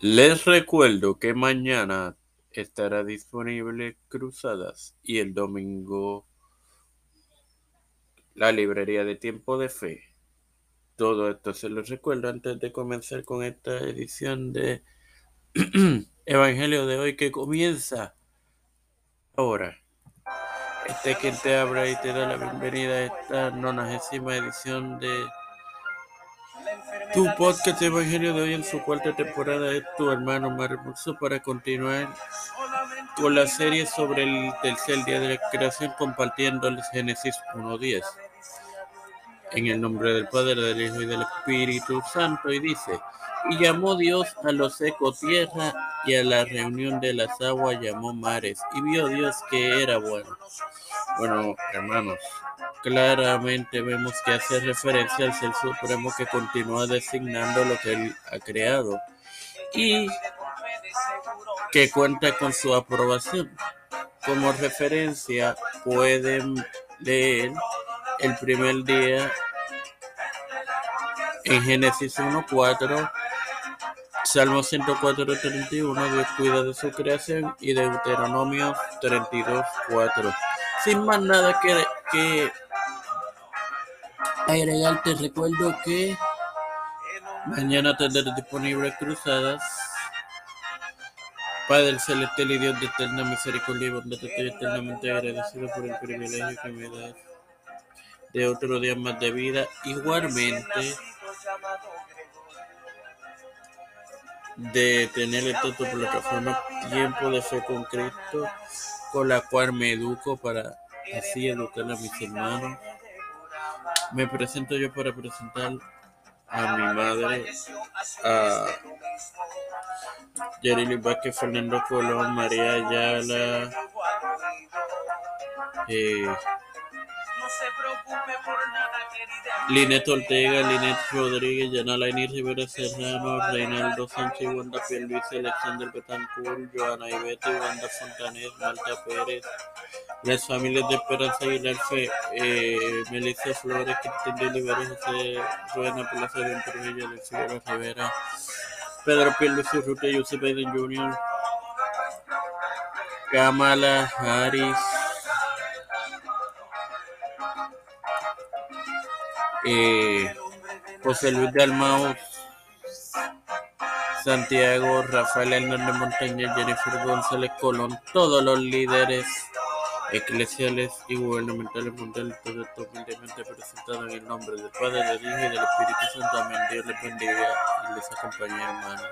Les recuerdo que mañana estará disponible Cruzadas y el domingo la librería de Tiempo de Fe. Todo esto se los recuerdo antes de comenzar con esta edición de Evangelio de hoy que comienza ahora. Este quien te abra y te da la bienvenida a esta nonagésima edición de tu podcast Evangelio de hoy en su cuarta temporada es tu hermano Hermoso para continuar con la serie sobre el tercer día de la creación compartiéndoles Génesis 1.10 en el nombre del Padre, del Hijo y del Espíritu Santo y dice y llamó Dios a lo seco tierra y a la reunión de las aguas llamó mares y vio Dios que era bueno. Bueno, hermanos, claramente vemos que hace referencia al Ser Supremo que continúa designando lo que Él ha creado y que cuenta con su aprobación. Como referencia pueden leer el primer día en Génesis 1.4, Salmo 104.31, Dios cuida de su creación y Deuteronomio 32.4. Sin más nada que, que agregar, te recuerdo que mañana tendré disponibles cruzadas. Padre celestial y Dios de eterna misericordia y bondad, estoy eternamente agradecido por el privilegio que me das de otro día más de vida. Igualmente, de tener esta tu plataforma Tiempo de Fe con Cristo, con la cual me educo para así educar a mis hermanos. Me presento yo para presentar a mi madre, a Yarili Vázquez, Fernando Colón, María Ayala, eh, Linet Ortega, Linet Rodríguez, Yanala Inés Rivera Serrano, Reinaldo Sánchez, Wanda Pierluisi, Alexander Betancourt, Joana Ivete, Wanda Fontanet, Malta Pérez, las familias de Esperanza Aguilar, eh, Melissa Flores, Cristina de Oliveros, José Ruena, Plaza de Trujillo, Alexis Rivera, Pedro Pierluisi Ruta, Joseph Biden Jr., Kamala Harris, eh, José Luis Dalmau, Santiago, Rafael Hernández Montaña, Jennifer González Colón, todos los líderes eclesiales y gubernamentales mundiales, todo esto humildemente presentado en el nombre del Padre, del Hijo y del Espíritu Santo. Amén. Dios les bendiga y les acompañe, hermanos.